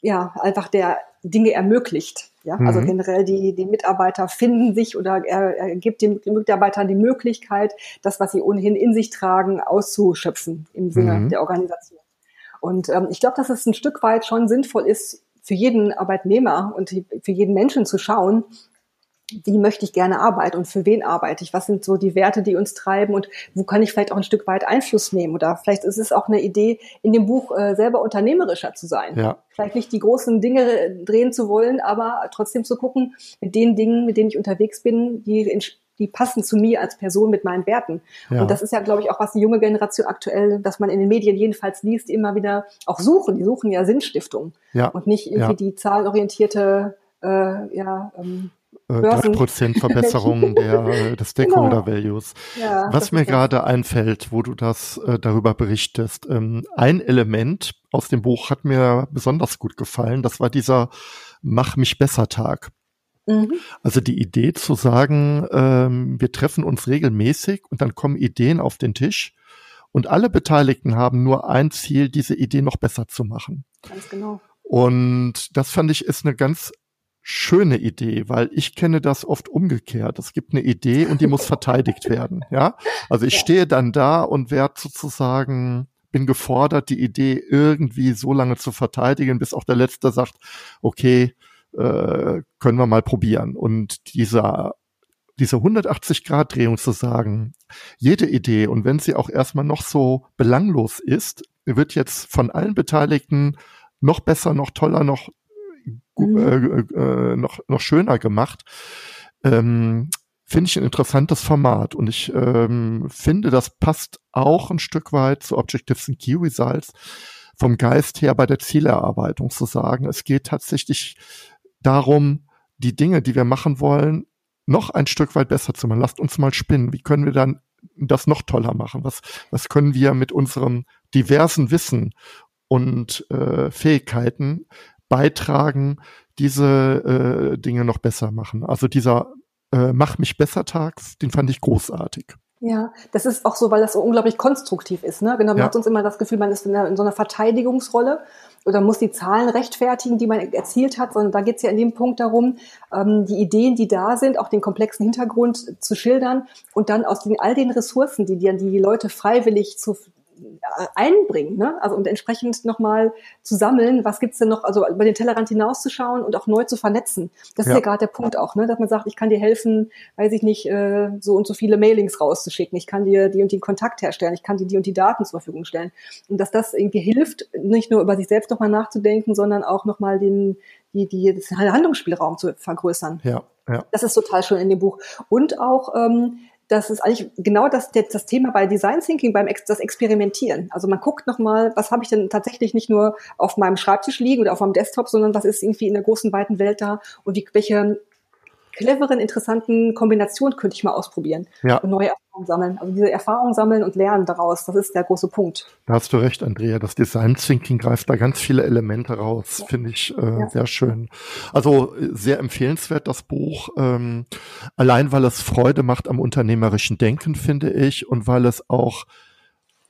ja einfach der Dinge ermöglicht. Ja, also mhm. also generell die, die Mitarbeiter finden sich oder er, er gibt den Mitarbeitern die Möglichkeit, das, was sie ohnehin in sich tragen, auszuschöpfen im Sinne mhm. der Organisation. Und ähm, ich glaube, dass es ein Stück weit schon sinnvoll ist, für jeden Arbeitnehmer und für jeden Menschen zu schauen, wie möchte ich gerne arbeiten und für wen arbeite ich? Was sind so die Werte, die uns treiben und wo kann ich vielleicht auch ein Stück weit Einfluss nehmen? Oder vielleicht ist es auch eine Idee, in dem Buch äh, selber unternehmerischer zu sein. Ja. Vielleicht nicht die großen Dinge drehen zu wollen, aber trotzdem zu gucken, mit den Dingen, mit denen ich unterwegs bin, die, die passen zu mir als Person mit meinen Werten. Ja. Und das ist ja, glaube ich, auch was die junge Generation aktuell, dass man in den Medien jedenfalls liest, immer wieder auch suchen. Die suchen ja Sinnstiftung ja. und nicht irgendwie die zahlenorientierte äh, ja, ähm, 3% äh, [LAUGHS] Verbesserung der, des Stakeholder genau. Values. Ja, Was mir gerade einfällt, wo du das äh, darüber berichtest, ähm, ein Element aus dem Buch hat mir besonders gut gefallen. Das war dieser Mach mich besser Tag. Mhm. Also die Idee zu sagen, ähm, wir treffen uns regelmäßig und dann kommen Ideen auf den Tisch und alle Beteiligten haben nur ein Ziel, diese Idee noch besser zu machen. Ganz genau. Und das fand ich ist eine ganz schöne Idee, weil ich kenne das oft umgekehrt. Es gibt eine Idee und die muss [LAUGHS] verteidigt werden. Ja, also ich ja. stehe dann da und werde sozusagen bin gefordert, die Idee irgendwie so lange zu verteidigen, bis auch der Letzte sagt, okay, äh, können wir mal probieren. Und dieser diese 180-Grad-Drehung zu sagen, jede Idee, und wenn sie auch erstmal noch so belanglos ist, wird jetzt von allen Beteiligten noch besser, noch toller, noch mhm. äh, äh, noch, noch schöner gemacht. Ähm, finde ich ein interessantes Format und ich ähm, finde, das passt auch ein Stück weit zu Objectives and Key Results vom Geist her bei der Zielerarbeitung zu sagen, es geht tatsächlich darum, die Dinge, die wir machen wollen, noch ein Stück weit besser zu machen. Lasst uns mal spinnen. Wie können wir dann das noch toller machen? Was, was können wir mit unserem diversen Wissen und äh, Fähigkeiten beitragen, diese äh, Dinge noch besser machen. Also dieser äh, Mach mich besser Tag, den fand ich großartig. Ja, das ist auch so, weil das so unglaublich konstruktiv ist. Ne? Genau, man ja. hat uns immer das Gefühl, man ist in, einer, in, so einer Verteidigungsrolle oder muss die Zahlen rechtfertigen, die man erzielt hat, sondern da geht es ja in dem Punkt darum, ähm, die Ideen, die da sind, auch den komplexen Hintergrund zu schildern und dann aus den, all den Ressourcen, die die, die Leute freiwillig zu, einbringen, ne? Also und entsprechend nochmal zu sammeln, was gibt's denn noch, also über den Tellerrand hinauszuschauen und auch neu zu vernetzen. Das ja. ist ja gerade der Punkt auch, ne? Dass man sagt, ich kann dir helfen, weiß ich nicht, äh, so und so viele Mailings rauszuschicken, ich kann dir die und die Kontakt herstellen, ich kann dir die und die Daten zur Verfügung stellen. Und dass das irgendwie hilft, nicht nur über sich selbst nochmal nachzudenken, sondern auch nochmal den, die, die, das Handlungsspielraum zu vergrößern. Ja, ja. Das ist total schön in dem Buch. Und auch ähm, das ist eigentlich genau das, das Thema bei Design Thinking, beim Ex das Experimentieren. Also man guckt nochmal, was habe ich denn tatsächlich nicht nur auf meinem Schreibtisch liegen oder auf meinem Desktop, sondern was ist irgendwie in der großen, weiten Welt da und wie, welche cleveren, interessanten Kombinationen könnte ich mal ausprobieren ja. und neue sammeln. Also diese Erfahrungen sammeln und lernen daraus, das ist der große Punkt. Da hast du recht, Andrea. Das Design Thinking greift da ganz viele Elemente raus, ja. finde ich äh, ja. sehr schön. Also sehr empfehlenswert das Buch, ähm, allein weil es Freude macht am unternehmerischen Denken, finde ich, und weil es auch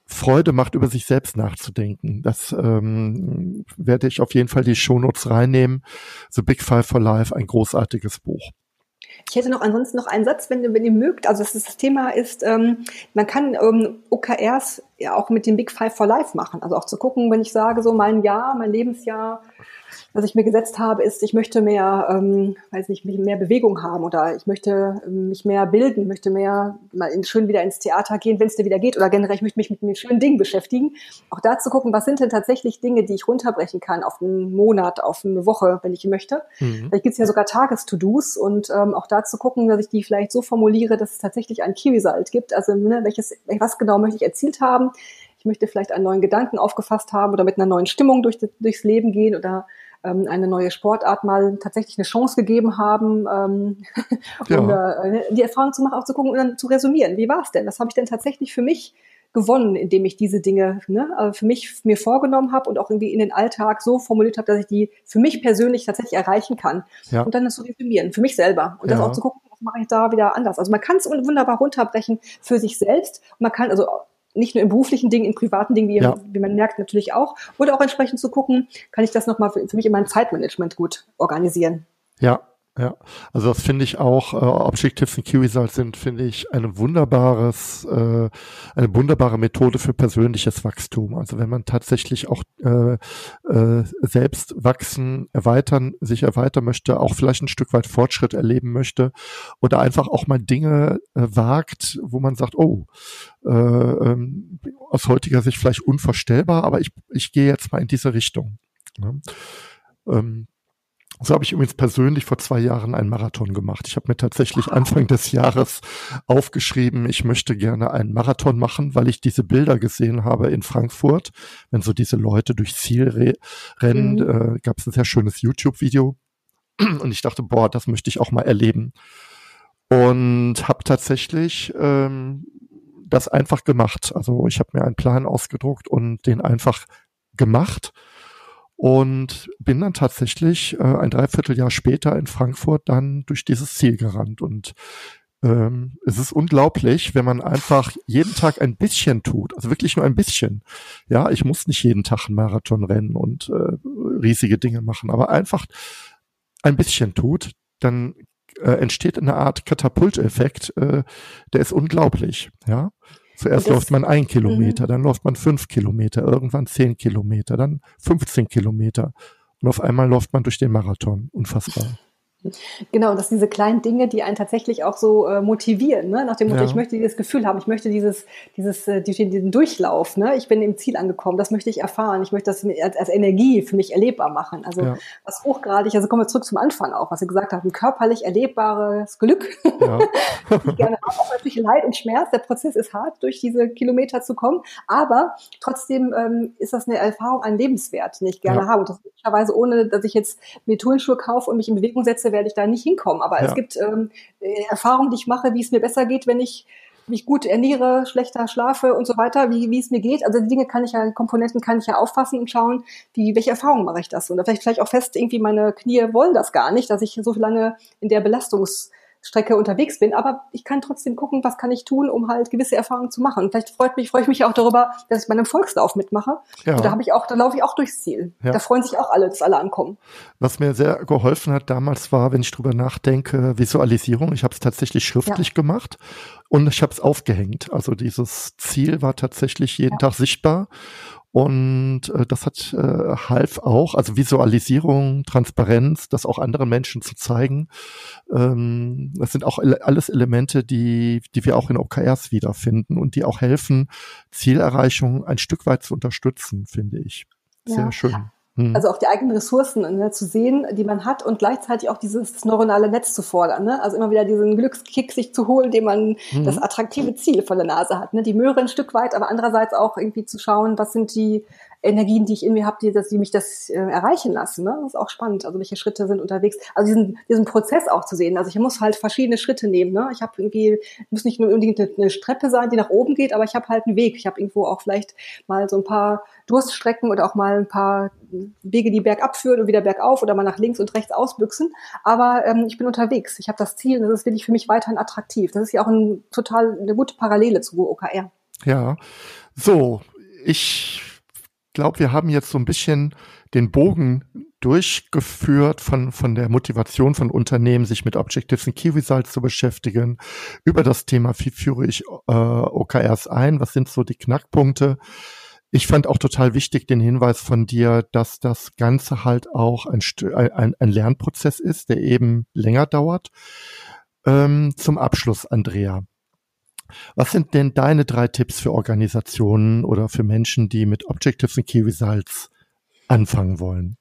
Freude macht, über sich selbst nachzudenken. Das ähm, werde ich auf jeden Fall die Shownotes reinnehmen. The Big Five for Life, ein großartiges Buch. Ich hätte noch ansonsten noch einen Satz, wenn, wenn ihr mögt. Also das, ist, das Thema ist, ähm, man kann ähm, OKRs ja auch mit dem Big Five for Life machen. Also auch zu gucken, wenn ich sage, so mein Jahr, mein Lebensjahr, was ich mir gesetzt habe, ist, ich möchte mehr, ähm, weiß nicht, mehr Bewegung haben oder ich möchte ähm, mich mehr bilden, möchte mehr mal in, schön wieder ins Theater gehen, wenn es dir wieder geht oder generell, ich möchte mich mit, mit schönen Dingen beschäftigen. Auch da zu gucken, was sind denn tatsächlich Dinge, die ich runterbrechen kann auf einen Monat, auf eine Woche, wenn ich möchte. Mhm. Vielleicht gibt es ja sogar Tages-To-Dos und ähm, auch da zu gucken, dass ich die vielleicht so formuliere, dass es tatsächlich ein Key-Result gibt. Also ne, welches, was genau möchte ich erzielt haben? Ich möchte vielleicht einen neuen Gedanken aufgefasst haben oder mit einer neuen Stimmung durch, durchs Leben gehen oder ähm, eine neue Sportart mal tatsächlich eine Chance gegeben haben, ähm, [LAUGHS] ja. um äh, die Erfahrung zu machen, auch zu gucken und dann zu resümieren. Wie war es denn? Was habe ich denn tatsächlich für mich gewonnen, indem ich diese Dinge ne, äh, für mich mir vorgenommen habe und auch irgendwie in den Alltag so formuliert habe, dass ich die für mich persönlich tatsächlich erreichen kann. Ja. Und dann das zu resümieren, für mich selber. Und das auch zu gucken, was mache ich da wieder anders. Also man kann es wunderbar runterbrechen für sich selbst. Man kann also nicht nur in beruflichen Dingen, in privaten Dingen, wie, ja. wie man merkt, natürlich auch. Oder auch entsprechend zu gucken, kann ich das nochmal für, für mich in meinem Zeitmanagement gut organisieren. Ja, ja, also das finde ich auch, äh, Objectives und Key Results sind, finde ich, ein wunderbares, äh, eine wunderbare Methode für persönliches Wachstum. Also wenn man tatsächlich auch äh, äh, selbst wachsen, erweitern, sich erweitern möchte, auch vielleicht ein Stück weit Fortschritt erleben möchte oder einfach auch mal Dinge äh, wagt, wo man sagt, oh, äh, ähm, aus heutiger Sicht vielleicht unvorstellbar, aber ich, ich gehe jetzt mal in diese Richtung. Ne? Ähm, so habe ich übrigens persönlich vor zwei Jahren einen Marathon gemacht. Ich habe mir tatsächlich Anfang des Jahres aufgeschrieben, ich möchte gerne einen Marathon machen, weil ich diese Bilder gesehen habe in Frankfurt, wenn so diese Leute durchs Ziel rennen. Mhm. Äh, Gab es ein sehr schönes YouTube-Video und ich dachte, boah, das möchte ich auch mal erleben. Und habe tatsächlich ähm, das einfach gemacht. Also ich habe mir einen Plan ausgedruckt und den einfach gemacht und bin dann tatsächlich äh, ein Dreivierteljahr später in Frankfurt dann durch dieses Ziel gerannt und ähm, es ist unglaublich, wenn man einfach jeden Tag ein bisschen tut, also wirklich nur ein bisschen. Ja, ich muss nicht jeden Tag einen Marathon rennen und äh, riesige Dinge machen, aber einfach ein bisschen tut, dann äh, entsteht eine Art Katapulteffekt, äh, der ist unglaublich. Ja, Zuerst läuft man ein Kilometer, mhm. dann läuft man fünf Kilometer, irgendwann zehn Kilometer, dann 15 Kilometer. Und auf einmal läuft man durch den Marathon. Unfassbar. Genau, dass diese kleinen Dinge, die einen tatsächlich auch so äh, motivieren, ne? nach dem Motto, ja. ich möchte dieses Gefühl haben, ich möchte dieses, dieses, äh, diesen Durchlauf, ne? ich bin im Ziel angekommen, das möchte ich erfahren, ich möchte das als, als Energie für mich erlebbar machen. Also ja. was hochgradig, also kommen wir zurück zum Anfang auch, was Sie gesagt haben, körperlich erlebbares Glück. Ja. [LAUGHS] ich gerne habe, auch natürlich Leid und Schmerz, der Prozess ist hart, durch diese Kilometer zu kommen, aber trotzdem ähm, ist das eine Erfahrung, ein Lebenswert, den ich gerne ja. habe. Und das möglicherweise ohne, dass ich jetzt mir Turnschuhe kaufe und mich in Bewegung setze, werde ich da nicht hinkommen. Aber ja. es gibt ähm, äh, Erfahrungen, die ich mache, wie es mir besser geht, wenn ich mich gut ernähre, schlechter schlafe und so weiter, wie, wie es mir geht. Also die Dinge kann ich ja, Komponenten kann ich ja auffassen und schauen, wie, welche Erfahrungen mache ich das. Und vielleicht, vielleicht auch fest, irgendwie meine Knie wollen das gar nicht, dass ich so lange in der Belastungs- Strecke unterwegs bin, aber ich kann trotzdem gucken, was kann ich tun, um halt gewisse Erfahrungen zu machen. Und vielleicht freut mich, freue ich mich auch darüber, dass ich bei einem Volkslauf mitmache. Ja. Und da habe ich auch, da laufe ich auch durchs Ziel. Ja. Da freuen sich auch alle, dass alle ankommen. Was mir sehr geholfen hat damals war, wenn ich drüber nachdenke, Visualisierung. Ich habe es tatsächlich schriftlich ja. gemacht und ich habe es aufgehängt. Also dieses Ziel war tatsächlich jeden Tag sichtbar und äh, das hat äh, half auch, also Visualisierung, Transparenz, das auch anderen Menschen zu zeigen. Ähm, das sind auch alles Elemente, die, die wir auch in OKRs wiederfinden und die auch helfen, Zielerreichung ein Stück weit zu unterstützen, finde ich. Sehr ja. schön. Mhm. Also auch die eigenen Ressourcen ne, zu sehen, die man hat und gleichzeitig auch dieses neuronale Netz zu fordern. Ne? Also immer wieder diesen Glückskick sich zu holen, den man mhm. das attraktive Ziel vor der Nase hat. Ne? Die Möhre ein Stück weit, aber andererseits auch irgendwie zu schauen, was sind die Energien, die ich in mir habe, die, dass die mich das äh, erreichen lassen. Ne? Das ist auch spannend. Also welche Schritte sind unterwegs. Also diesen, diesen Prozess auch zu sehen. Also ich muss halt verschiedene Schritte nehmen. Ne? Ich habe irgendwie, muss nicht nur unbedingt eine, eine Treppe sein, die nach oben geht, aber ich habe halt einen Weg. Ich habe irgendwo auch vielleicht mal so ein paar Durststrecken oder auch mal ein paar Wege, die bergab führen und wieder bergauf oder mal nach links und rechts ausbüchsen. Aber ähm, ich bin unterwegs. Ich habe das Ziel und das ist wirklich für mich weiterhin attraktiv. Das ist ja auch ein, total eine gute Parallele zu OKR. Ja, so. Ich glaube, wir haben jetzt so ein bisschen den Bogen durchgeführt von, von der Motivation von Unternehmen, sich mit Objectives und Key Results zu beschäftigen, über das Thema, wie führe ich äh, OKRs ein, was sind so die Knackpunkte. Ich fand auch total wichtig den Hinweis von dir, dass das Ganze halt auch ein, ein, ein Lernprozess ist, der eben länger dauert. Ähm, zum Abschluss, Andrea. Was sind denn deine drei Tipps für Organisationen oder für Menschen, die mit Objectives und Key Results anfangen wollen?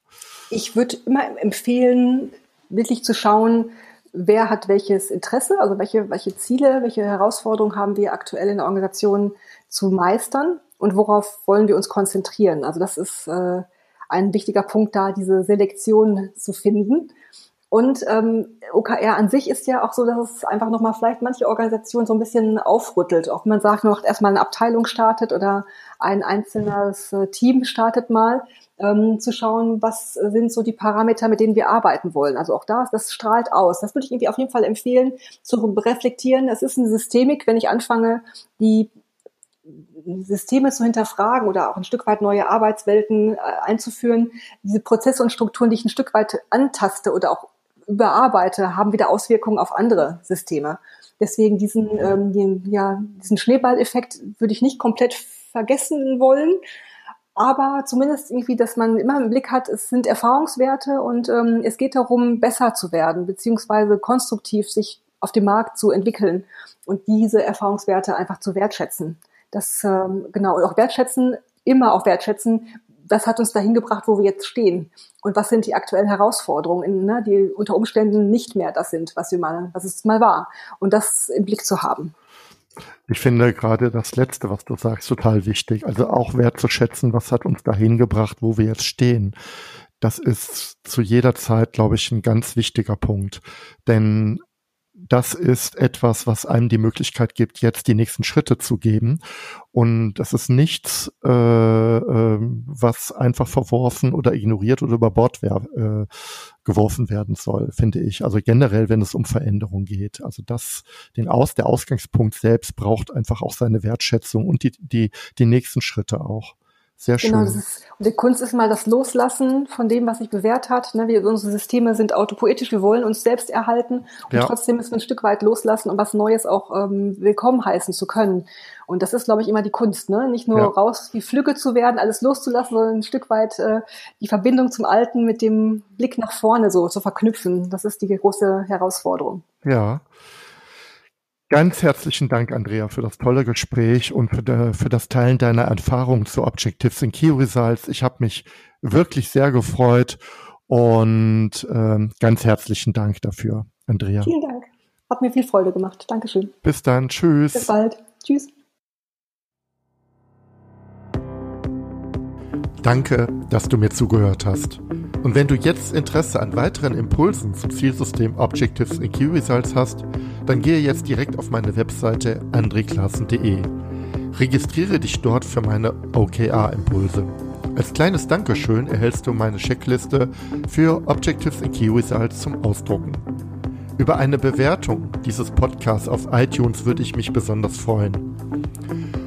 Ich würde immer empfehlen, wirklich zu schauen, wer hat welches Interesse, also welche, welche Ziele, welche Herausforderungen haben wir aktuell in der Organisation zu meistern und worauf wollen wir uns konzentrieren. Also das ist äh, ein wichtiger Punkt da, diese Selektion zu finden und ähm, OKR an sich ist ja auch so, dass es einfach nochmal vielleicht manche Organisationen so ein bisschen aufrüttelt. Wenn man sagt, noch erstmal eine Abteilung startet oder ein einzelnes äh, Team startet mal, ähm, zu schauen, was sind so die Parameter, mit denen wir arbeiten wollen. Also auch da, das strahlt aus. Das würde ich irgendwie auf jeden Fall empfehlen, zu reflektieren. Es ist eine Systemik, wenn ich anfange, die Systeme zu hinterfragen oder auch ein Stück weit neue Arbeitswelten äh, einzuführen, diese Prozesse und Strukturen, die ich ein Stück weit antaste oder auch überarbeite, haben wieder Auswirkungen auf andere Systeme. Deswegen diesen, ähm, den, ja, diesen Schneeballeffekt würde ich nicht komplett vergessen wollen. Aber zumindest irgendwie, dass man immer im Blick hat, es sind Erfahrungswerte und ähm, es geht darum, besser zu werden, beziehungsweise konstruktiv sich auf dem Markt zu entwickeln und diese Erfahrungswerte einfach zu wertschätzen. Das ähm, genau und auch wertschätzen, immer auch wertschätzen. Das hat uns dahin gebracht, wo wir jetzt stehen. Und was sind die aktuellen Herausforderungen, ne, die unter Umständen nicht mehr das sind, was wir mal, was es mal war. Und das im Blick zu haben. Ich finde gerade das Letzte, was du sagst, total wichtig. Also auch wertzuschätzen, was hat uns dahin gebracht, wo wir jetzt stehen. Das ist zu jeder Zeit, glaube ich, ein ganz wichtiger Punkt. Denn das ist etwas, was einem die Möglichkeit gibt, jetzt die nächsten Schritte zu geben. Und das ist nichts, äh, äh, was einfach verworfen oder ignoriert oder über Bord äh, geworfen werden soll, finde ich. Also generell, wenn es um Veränderung geht. Also das, den Aus, der Ausgangspunkt selbst braucht einfach auch seine Wertschätzung und die, die, die nächsten Schritte auch. Sehr genau, schön. Genau, ist, und die Kunst ist mal das Loslassen von dem, was sich bewährt hat. Ne? Wir, unsere Systeme sind autopoetisch, wir wollen uns selbst erhalten und ja. trotzdem müssen wir ein Stück weit loslassen, um was Neues auch ähm, willkommen heißen zu können. Und das ist, glaube ich, immer die Kunst, ne? Nicht nur ja. raus wie Flügge zu werden, alles loszulassen, sondern ein Stück weit äh, die Verbindung zum Alten mit dem Blick nach vorne so zu verknüpfen. Das ist die große Herausforderung. Ja. Ganz herzlichen Dank, Andrea, für das tolle Gespräch und für, de, für das Teilen deiner Erfahrungen zu Objectives in Key Results. Ich habe mich wirklich sehr gefreut und äh, ganz herzlichen Dank dafür, Andrea. Vielen Dank. Hat mir viel Freude gemacht. Dankeschön. Bis dann. Tschüss. Bis bald. Tschüss. Danke, dass du mir zugehört hast. Und wenn du jetzt Interesse an weiteren Impulsen zum Zielsystem Objectives in Key Results hast, dann gehe jetzt direkt auf meine Webseite andreklassen.de. Registriere dich dort für meine OKR-Impulse. Als kleines Dankeschön erhältst du meine Checkliste für Objectives in Key Results zum Ausdrucken. Über eine Bewertung dieses Podcasts auf iTunes würde ich mich besonders freuen.